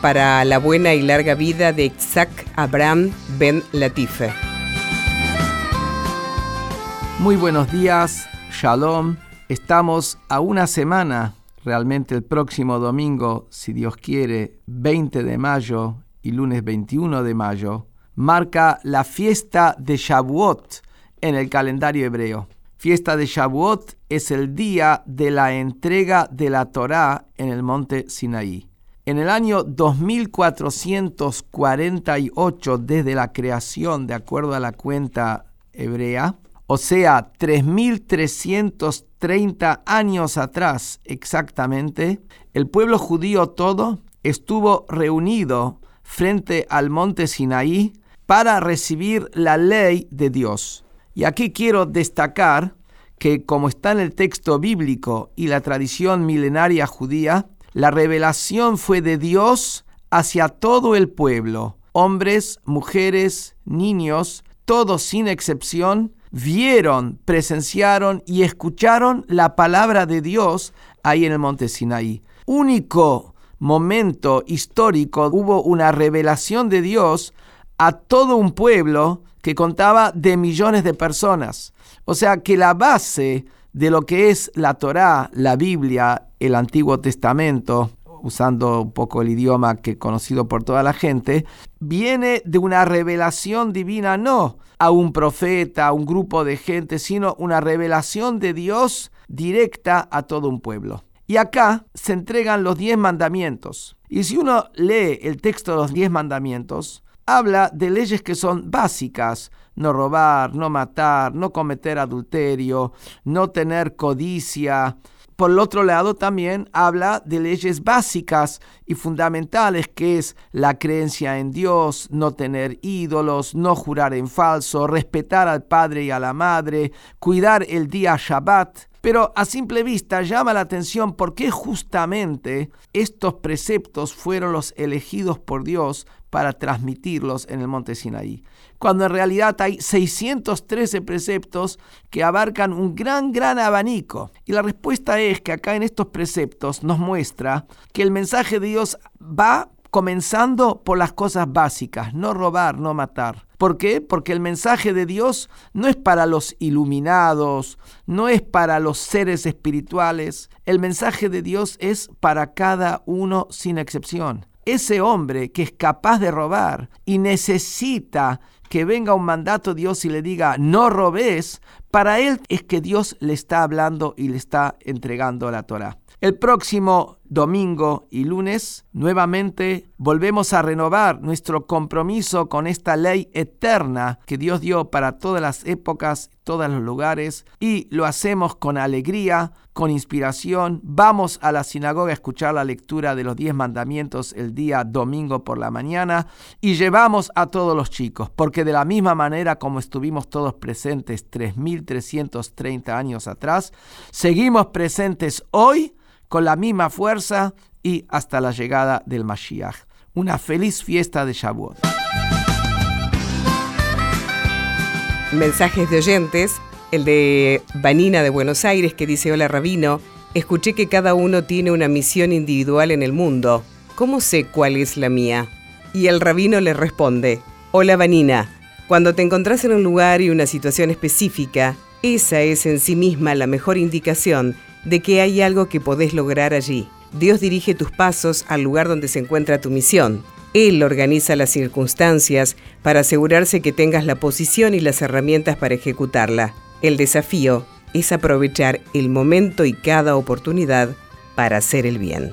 para la buena y larga vida de Isaac Abraham Ben Latife. Muy buenos días, Shalom. Estamos a una semana, realmente el próximo domingo, si Dios quiere, 20 de mayo y lunes 21 de mayo, marca la fiesta de Shavuot en el calendario hebreo. Fiesta de Shavuot es el día de la entrega de la Torá en el monte Sinaí. En el año 2448 desde la creación, de acuerdo a la cuenta hebrea, o sea, 3330 años atrás exactamente, el pueblo judío todo estuvo reunido frente al monte Sinaí para recibir la ley de Dios. Y aquí quiero destacar que como está en el texto bíblico y la tradición milenaria judía, la revelación fue de Dios hacia todo el pueblo, hombres, mujeres, niños, todos sin excepción, vieron, presenciaron y escucharon la palabra de Dios ahí en el monte Sinaí. Único momento histórico hubo una revelación de Dios a todo un pueblo que contaba de millones de personas. O sea que la base de lo que es la Torá, la Biblia, el Antiguo Testamento, usando un poco el idioma que conocido por toda la gente, viene de una revelación divina, no a un profeta, a un grupo de gente, sino una revelación de Dios directa a todo un pueblo. Y acá se entregan los diez mandamientos. Y si uno lee el texto de los diez mandamientos, habla de leyes que son básicas, no robar, no matar, no cometer adulterio, no tener codicia. Por el otro lado también habla de leyes básicas y fundamentales que es la creencia en Dios, no tener ídolos, no jurar en falso, respetar al padre y a la madre, cuidar el día Shabbat, pero a simple vista llama la atención por qué justamente estos preceptos fueron los elegidos por Dios para transmitirlos en el monte Sinaí, cuando en realidad hay 613 preceptos que abarcan un gran, gran abanico. Y la respuesta es que acá en estos preceptos nos muestra que el mensaje de Dios va comenzando por las cosas básicas, no robar, no matar. ¿Por qué? Porque el mensaje de Dios no es para los iluminados, no es para los seres espirituales, el mensaje de Dios es para cada uno sin excepción. Ese hombre que es capaz de robar y necesita que venga un mandato de Dios y le diga no robes, para él es que Dios le está hablando y le está entregando la Torah. El próximo domingo y lunes nuevamente volvemos a renovar nuestro compromiso con esta ley eterna que Dios dio para todas las épocas, todos los lugares y lo hacemos con alegría, con inspiración. Vamos a la sinagoga a escuchar la lectura de los diez mandamientos el día domingo por la mañana y llevamos a todos los chicos, porque de la misma manera como estuvimos todos presentes 3.330 años atrás, seguimos presentes hoy con la misma fuerza y hasta la llegada del Mashiach. Una feliz fiesta de Shavuot. Mensajes de oyentes, el de Vanina de Buenos Aires que dice, hola Rabino, escuché que cada uno tiene una misión individual en el mundo. ¿Cómo sé cuál es la mía? Y el rabino le responde, hola Vanina, cuando te encontrás en un lugar y una situación específica, esa es en sí misma la mejor indicación de que hay algo que podés lograr allí. Dios dirige tus pasos al lugar donde se encuentra tu misión. Él organiza las circunstancias para asegurarse que tengas la posición y las herramientas para ejecutarla. El desafío es aprovechar el momento y cada oportunidad para hacer el bien.